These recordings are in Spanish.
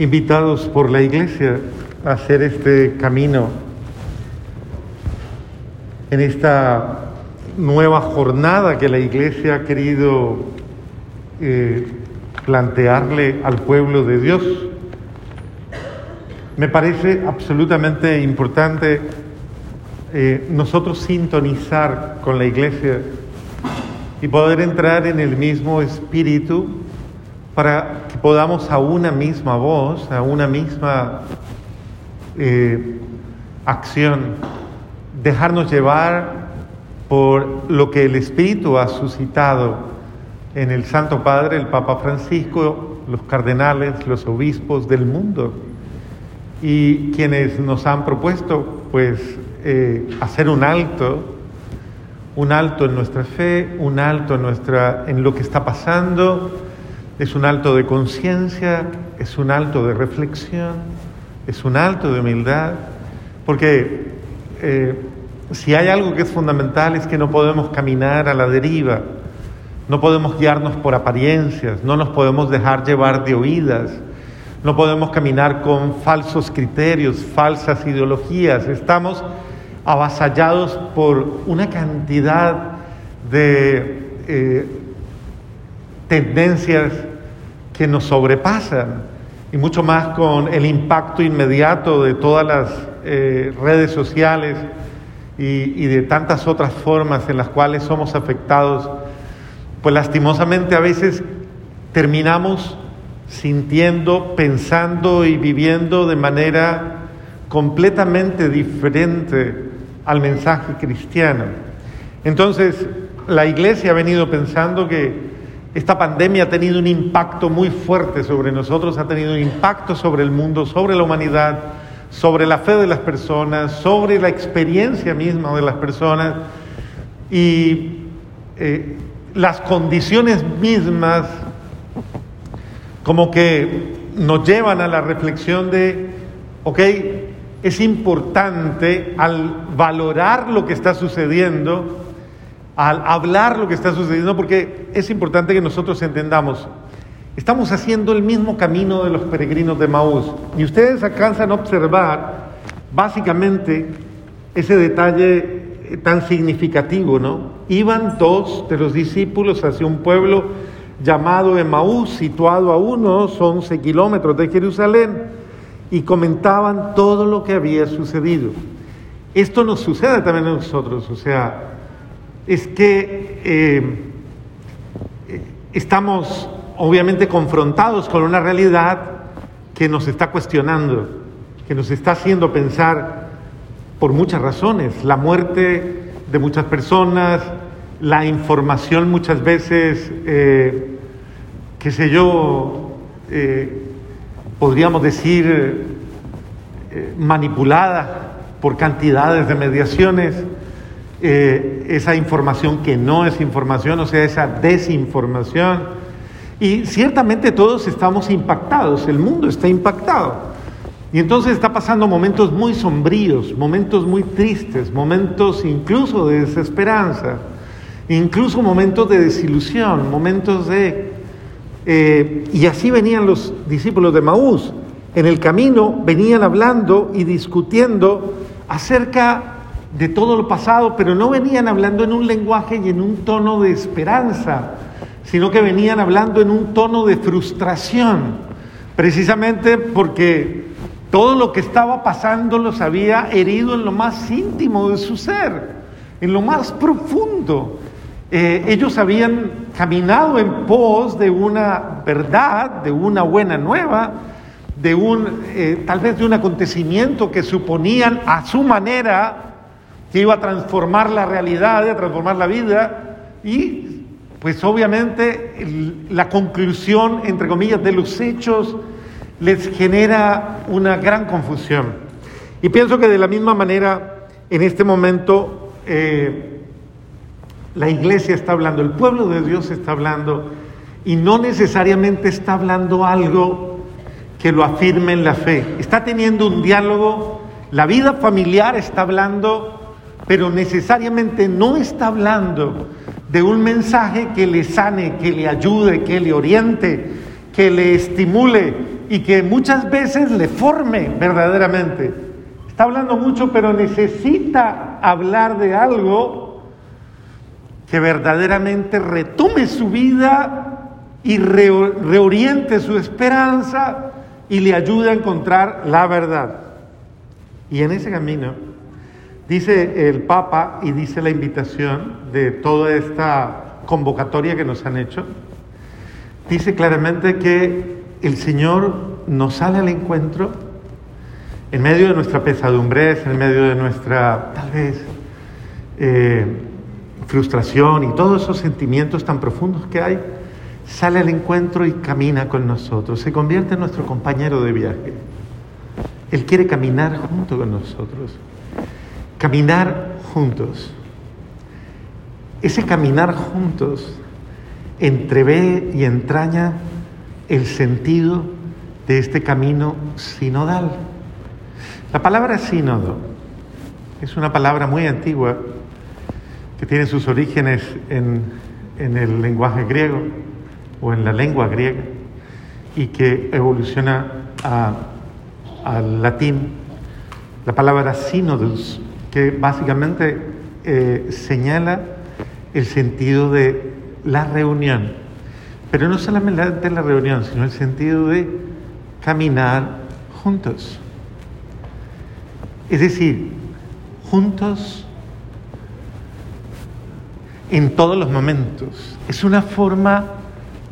invitados por la iglesia a hacer este camino en esta nueva jornada que la iglesia ha querido eh, plantearle al pueblo de Dios. Me parece absolutamente importante eh, nosotros sintonizar con la iglesia y poder entrar en el mismo espíritu para que podamos a una misma voz, a una misma eh, acción, dejarnos llevar por lo que el Espíritu ha suscitado en el Santo Padre, el Papa Francisco, los cardenales, los obispos del mundo. Y quienes nos han propuesto pues eh, hacer un alto, un alto en nuestra fe, un alto en, nuestra, en lo que está pasando, es un alto de conciencia, es un alto de reflexión, es un alto de humildad, porque eh, si hay algo que es fundamental es que no podemos caminar a la deriva, no podemos guiarnos por apariencias, no nos podemos dejar llevar de oídas, no podemos caminar con falsos criterios, falsas ideologías, estamos avasallados por una cantidad de eh, tendencias que nos sobrepasan y mucho más con el impacto inmediato de todas las eh, redes sociales y, y de tantas otras formas en las cuales somos afectados, pues lastimosamente a veces terminamos sintiendo, pensando y viviendo de manera completamente diferente al mensaje cristiano. Entonces, la iglesia ha venido pensando que esta pandemia ha tenido un impacto muy fuerte sobre nosotros, ha tenido un impacto sobre el mundo, sobre la humanidad, sobre la fe de las personas, sobre la experiencia misma de las personas. Y eh, las condiciones mismas como que nos llevan a la reflexión de, ok, es importante al valorar lo que está sucediendo, al hablar lo que está sucediendo, porque es importante que nosotros entendamos, estamos haciendo el mismo camino de los peregrinos de Maús. Y ustedes alcanzan a observar básicamente ese detalle tan significativo, ¿no? Iban dos de los discípulos hacia un pueblo llamado Emaús, situado a unos 11 kilómetros de Jerusalén, y comentaban todo lo que había sucedido. Esto nos sucede también a nosotros, o sea, es que eh, estamos obviamente confrontados con una realidad que nos está cuestionando, que nos está haciendo pensar por muchas razones, la muerte de muchas personas, la información muchas veces, eh, qué sé yo, eh, podríamos decir manipulada por cantidades de mediaciones, eh, esa información que no es información, o sea, esa desinformación. Y ciertamente todos estamos impactados, el mundo está impactado. Y entonces está pasando momentos muy sombríos, momentos muy tristes, momentos incluso de desesperanza, incluso momentos de desilusión, momentos de... Eh, y así venían los discípulos de Maús. En el camino venían hablando y discutiendo acerca de todo lo pasado, pero no venían hablando en un lenguaje y en un tono de esperanza, sino que venían hablando en un tono de frustración, precisamente porque todo lo que estaba pasando los había herido en lo más íntimo de su ser, en lo más profundo. Eh, ellos habían caminado en pos de una verdad, de una buena nueva, de un, eh, tal vez de un acontecimiento que suponían a su manera que iba a transformar la realidad, a transformar la vida y pues obviamente la conclusión, entre comillas, de los hechos les genera una gran confusión. Y pienso que de la misma manera, en este momento, eh, la iglesia está hablando, el pueblo de Dios está hablando, y no necesariamente está hablando algo que lo afirme en la fe. Está teniendo un diálogo, la vida familiar está hablando pero necesariamente no está hablando de un mensaje que le sane, que le ayude, que le oriente, que le estimule, y que muchas veces le forme verdaderamente. Está hablando mucho, pero necesita hablar de algo que verdaderamente retome su vida y reoriente su esperanza y le ayude a encontrar la verdad. Y en ese camino, dice el Papa y dice la invitación de toda esta convocatoria que nos han hecho, dice claramente que el Señor nos sale al encuentro en medio de nuestra pesadumbre, en medio de nuestra, tal vez, eh, frustración y todos esos sentimientos tan profundos que hay, sale al encuentro y camina con nosotros, se convierte en nuestro compañero de viaje. Él quiere caminar junto con nosotros, caminar juntos. Ese caminar juntos entrevé y entraña el sentido de este camino sinodal. La palabra sínodo es una palabra muy antigua que tiene sus orígenes en, en el lenguaje griego o en la lengua griega y que evoluciona al latín. La palabra sinodus, que básicamente eh, señala el sentido de la reunión. Pero no solamente la reunión, sino el sentido de caminar juntos. Es decir, juntos en todos los momentos. Es una forma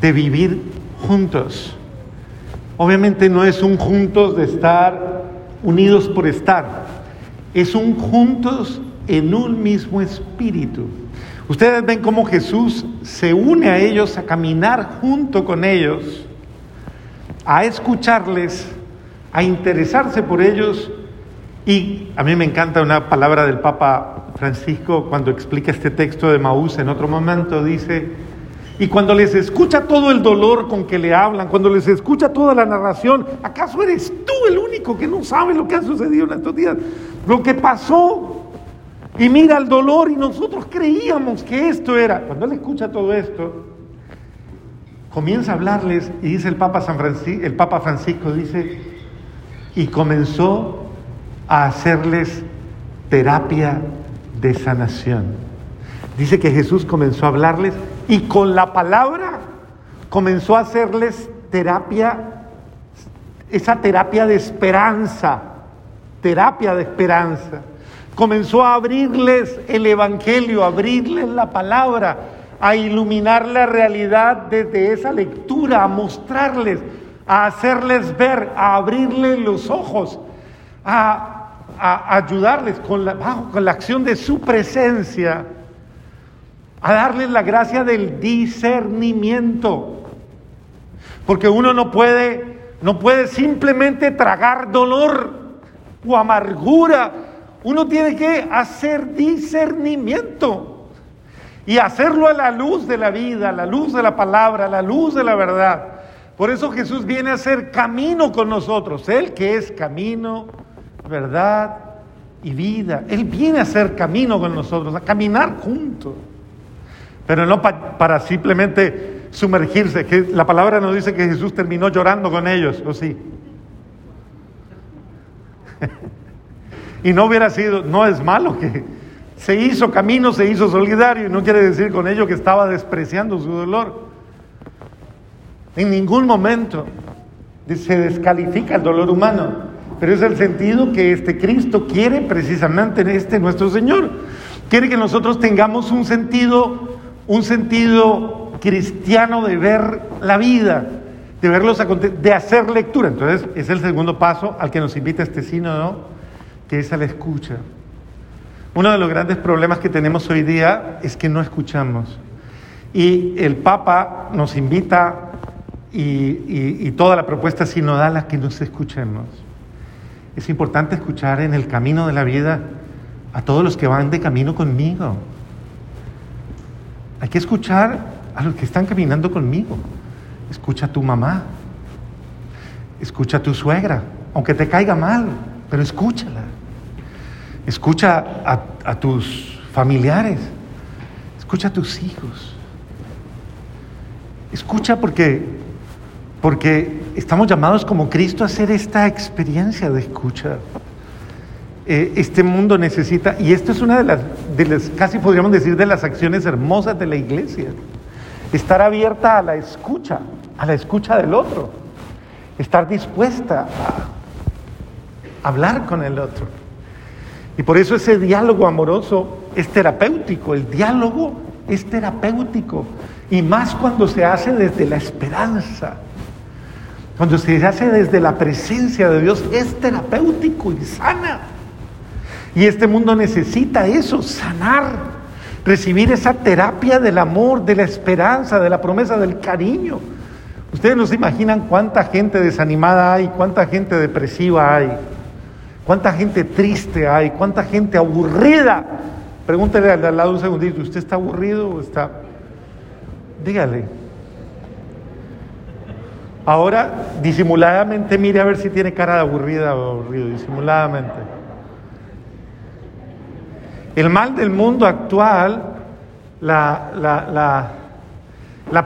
de vivir juntos. Obviamente no es un juntos de estar unidos por estar, es un juntos en un mismo espíritu. Ustedes ven cómo Jesús se une a ellos a caminar junto con ellos, a escucharles, a interesarse por ellos. Y a mí me encanta una palabra del Papa Francisco cuando explica este texto de Maús en otro momento, dice, y cuando les escucha todo el dolor con que le hablan, cuando les escucha toda la narración, ¿acaso eres tú el único que no sabe lo que ha sucedido en estos días? Lo que pasó y mira el dolor y nosotros creíamos que esto era. Cuando él escucha todo esto, comienza a hablarles y dice el Papa, San Francisco, el Papa Francisco, dice, y comenzó a hacerles terapia de sanación. Dice que Jesús comenzó a hablarles y con la palabra comenzó a hacerles terapia, esa terapia de esperanza, terapia de esperanza comenzó a abrirles el Evangelio, a abrirles la palabra, a iluminar la realidad desde esa lectura, a mostrarles, a hacerles ver, a abrirles los ojos, a, ayudarles con la, con la acción de su presencia, a darles la gracia del discernimiento. Porque uno no puede, no puede simplemente tragar dolor o amargura uno tiene que hacer discernimiento y hacerlo a la luz de la vida, a la luz de la palabra, a la luz de la verdad. Por eso Jesús viene a hacer camino con nosotros, Él que es camino, verdad y vida. Él viene a hacer camino con nosotros, a caminar juntos. Pero no para simplemente sumergirse, la palabra nos dice que Jesús terminó llorando con ellos, ¿o sí? Y no hubiera sido, no es malo que se hizo camino, se hizo solidario, y no quiere decir con ello que estaba despreciando su dolor. En ningún momento se descalifica el dolor humano, pero es el sentido que este Cristo quiere precisamente en este nuestro Señor. Quiere que nosotros tengamos un sentido, un sentido cristiano de ver la vida, de de hacer lectura. Entonces, es el segundo paso al que nos invita este sínodo que es la escucha. Uno de los grandes problemas que tenemos hoy día es que no escuchamos. Y el Papa nos invita y, toda la propuesta sinodal a que nos escuchemos. Es importante escuchar en el camino de la vida a todos los que van de camino conmigo. Hay que escuchar a los que están caminando conmigo. Escucha a tu mamá. Escucha a tu suegra, aunque te caiga mal, pero escúchala. Escucha a, tus familiares. Escucha a tus hijos. Escucha porque porque estamos llamados como Cristo a hacer esta experiencia de escucha. Eh, este mundo necesita, y esto es una de las, de las, casi podríamos decir, de las acciones hermosas de la iglesia, estar abierta a la escucha, a la escucha del otro, estar dispuesta a hablar con el otro. Y por eso ese diálogo amoroso es terapéutico, el diálogo es terapéutico, y más cuando se hace desde la esperanza. Cuando se hace desde la presencia de Dios, es terapéutico y sana. Y este mundo necesita eso, sanar, recibir esa terapia del amor, de la esperanza, de la promesa, del cariño. Ustedes no se imaginan cuánta gente desanimada hay, cuánta gente depresiva hay, cuánta gente triste hay, cuánta gente aburrida. Pregúntele al al lado un segundito, ¿usted está aburrido o está? Dígale. Ahora, disimuladamente mire a ver si tiene cara de aburrida o aburrido, disimuladamente. El mal del mundo actual, la, la, la,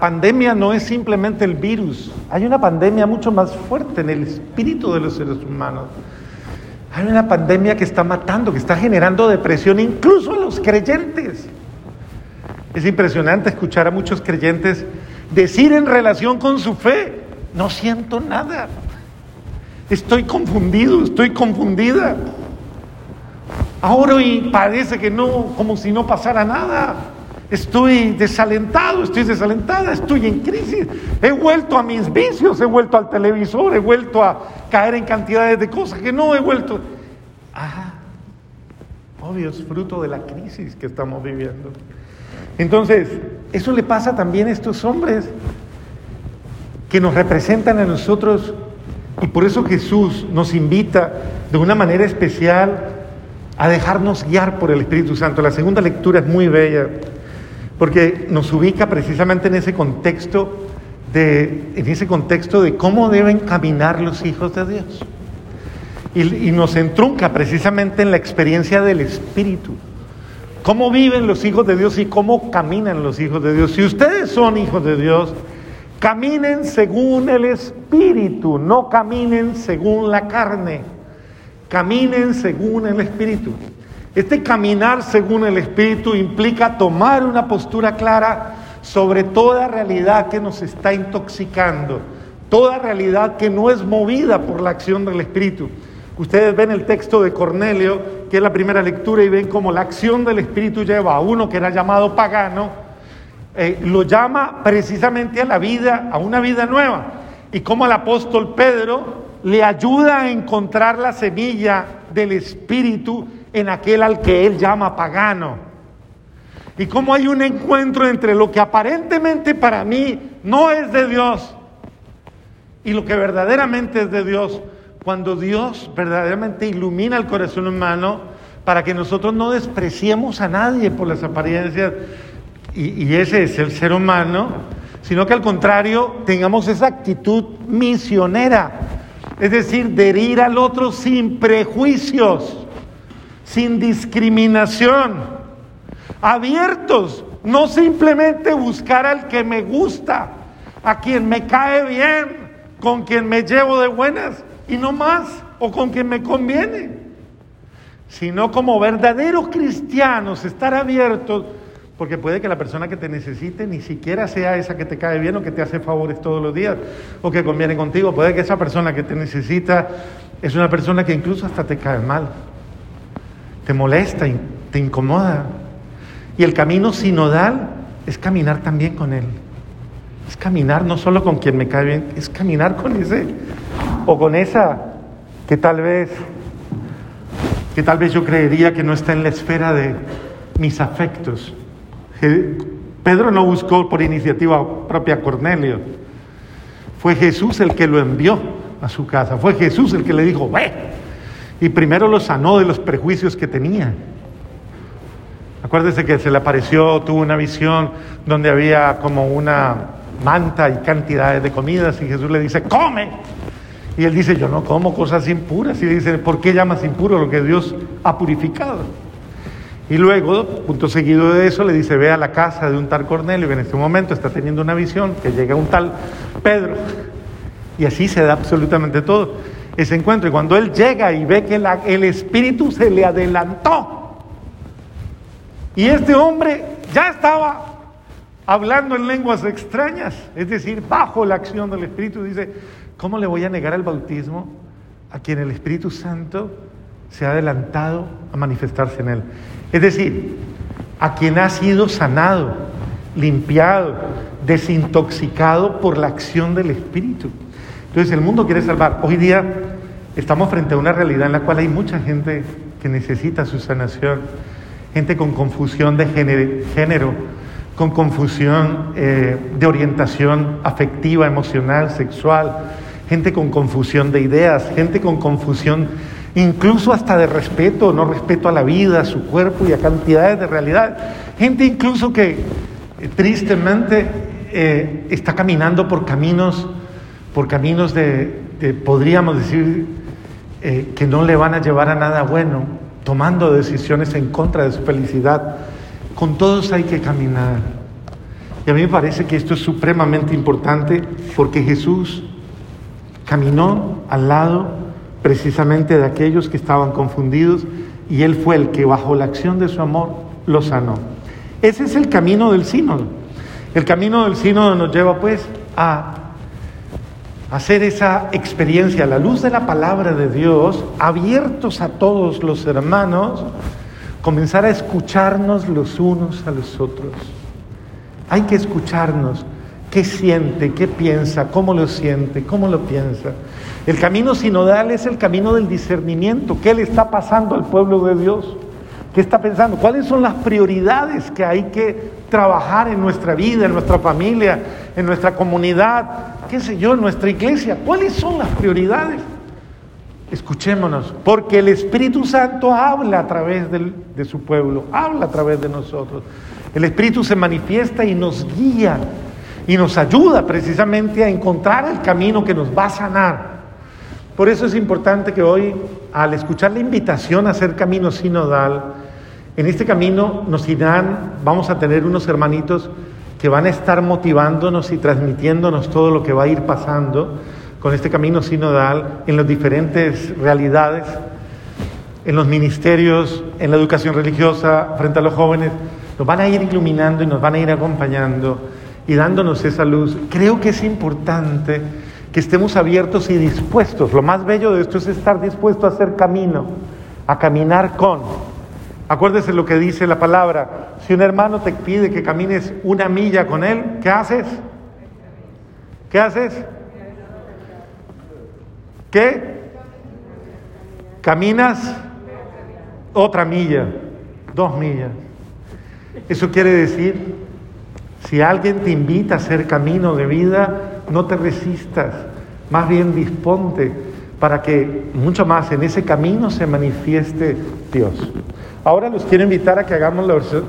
pandemia no es simplemente el virus, hay una pandemia mucho más fuerte en el espíritu de los seres humanos. Hay una pandemia que está matando, que está generando depresión incluso en los creyentes. Es impresionante escuchar a muchos creyentes decir en relación con su fe, no siento nada, estoy confundido, estoy confundida. Ahora y parece que no, como si no pasara nada. Estoy desalentado, estoy desalentada, estoy en crisis. He vuelto a mis vicios, he vuelto al televisor, he vuelto a caer en cantidades de cosas que no he vuelto. Ah, obvio, es fruto de la crisis que estamos viviendo. Entonces, eso le pasa también a estos hombres que nos representan a nosotros y por eso Jesús nos invita de una manera especial a dejarnos guiar por el Espíritu Santo. La segunda lectura es muy bella porque nos ubica precisamente en ese contexto de, en ese contexto de cómo deben caminar los hijos de Dios. Y, y nos entrunca precisamente en la experiencia del Espíritu. Cómo viven los hijos de Dios y cómo caminan los hijos de Dios. Si ustedes son hijos de Dios, caminen según el Espíritu, no caminen según la carne. Caminen según el Espíritu. Este caminar según el Espíritu implica tomar una postura clara sobre toda realidad que nos está intoxicando, toda realidad que no es movida por la acción del Espíritu. Ustedes ven el texto de Cornelio, que es la primera lectura, y ven cómo la acción del Espíritu lleva a uno que era llamado pagano, eh, lo llama precisamente a la vida, a una vida nueva. Y como el apóstol Pedro le ayuda a encontrar la semilla del Espíritu en aquel al que él llama pagano. Y cómo hay un encuentro entre lo que aparentemente para mí no es de Dios y lo que verdaderamente es de Dios, cuando Dios verdaderamente ilumina el corazón humano para que nosotros no despreciemos a nadie por las apariencias, y, ese es el ser humano, sino que al contrario tengamos esa actitud misionera es decir, de herir al otro sin prejuicios, sin discriminación, abiertos, no simplemente buscar al que me gusta, a quien me cae bien, con quien me llevo de buenas y no más, o con quien me conviene, sino como verdaderos cristianos, estar abiertos porque puede que la persona que te necesite ni siquiera sea esa que te cae bien o que te hace favores todos los días o que conviene contigo. Puede que esa persona que te necesita es una persona que incluso hasta te cae mal, te molesta, te incomoda. Y el camino sinodal es caminar también con él. Es caminar no solo con quien me cae bien, es caminar con ese o con esa que tal vez que tal vez yo creería que no está en la esfera de mis afectos Pedro no buscó por iniciativa propia a Cornelio. Fue Jesús el que lo envió a su casa. Fue Jesús el que le dijo, ve. Y primero lo sanó de los prejuicios que tenía. Acuérdese que se le apareció, tuvo una visión donde había como una manta y cantidades de comidas y Jesús le dice, come. Y él dice, yo no como cosas impuras. Y dice, ¿por qué llamas impuro lo que Dios ha purificado? Y luego, punto seguido de eso, le dice, ve a la casa de un tal Cornelio que en este momento está teniendo una visión, que llega un tal Pedro. Y así se da absolutamente todo ese encuentro. Y cuando él llega y ve que el Espíritu se le adelantó, y este hombre ya estaba hablando en lenguas extrañas, es decir, bajo la acción del Espíritu, dice, ¿cómo le voy a negar el bautismo a quien el Espíritu Santo se ha adelantado a manifestarse en él? Es decir, a quien ha sido sanado, limpiado, desintoxicado por la acción del Espíritu. Entonces el mundo quiere salvar. Hoy día estamos frente a una realidad en la cual hay mucha gente que necesita su sanación, gente con confusión de género, con confusión eh, de orientación afectiva, emocional, sexual, gente con confusión de ideas, gente con confusión incluso hasta de respeto, no respeto a la vida, a su cuerpo y a cantidades de realidad. Gente incluso que eh, tristemente eh, está caminando por caminos, por caminos de, podríamos decir, eh, que no le van a llevar a nada bueno, tomando decisiones en contra de su felicidad. Con todos hay que caminar. Y a mí me parece que esto es supremamente importante porque Jesús caminó al lado precisamente de aquellos que estaban confundidos y Él fue el que bajo la acción de su amor los sanó. Ese es el camino del sínodo. El camino del sínodo nos lleva pues a hacer esa experiencia a la luz de la palabra de Dios, abiertos a todos los hermanos, comenzar a escucharnos los unos a los otros. Hay que escucharnos qué siente, qué piensa, cómo lo siente, cómo lo piensa. El camino sinodal es el camino del discernimiento. ¿Qué le está pasando al pueblo de Dios? ¿Qué está pensando? ¿Cuáles son las prioridades que hay que trabajar en nuestra vida, en nuestra familia, en nuestra comunidad, qué sé yo, nuestra iglesia? ¿Cuáles son las prioridades? Escuchémonos, porque el Espíritu Santo habla a través de su pueblo, habla a través de nosotros. El Espíritu se manifiesta y nos guía y nos ayuda precisamente a encontrar el camino que nos va a sanar por eso es importante que hoy, al escuchar la invitación a hacer camino sinodal, en este camino nos irán, vamos a tener unos hermanitos que van a estar motivándonos y transmitiéndonos todo lo que va a ir pasando con este camino sinodal en las diferentes realidades, en los ministerios, en la educación religiosa, frente a los jóvenes. Nos van a ir iluminando y nos van a ir acompañando y dándonos esa luz. Creo que es importante que estemos abiertos y dispuestos. Lo más bello de esto es estar dispuesto a hacer camino, a caminar con. Acuérdese lo que dice la palabra. Si un hermano te pide que camines una milla con él, ¿qué haces? ¿Qué haces? ¿Qué? Caminas otra milla, dos millas. Eso quiere decir, si alguien te invita a hacer camino de vida, no te resistas, más bien disponte para que mucho más en ese camino se manifieste Dios. Ahora los quiero invitar a que hagamos la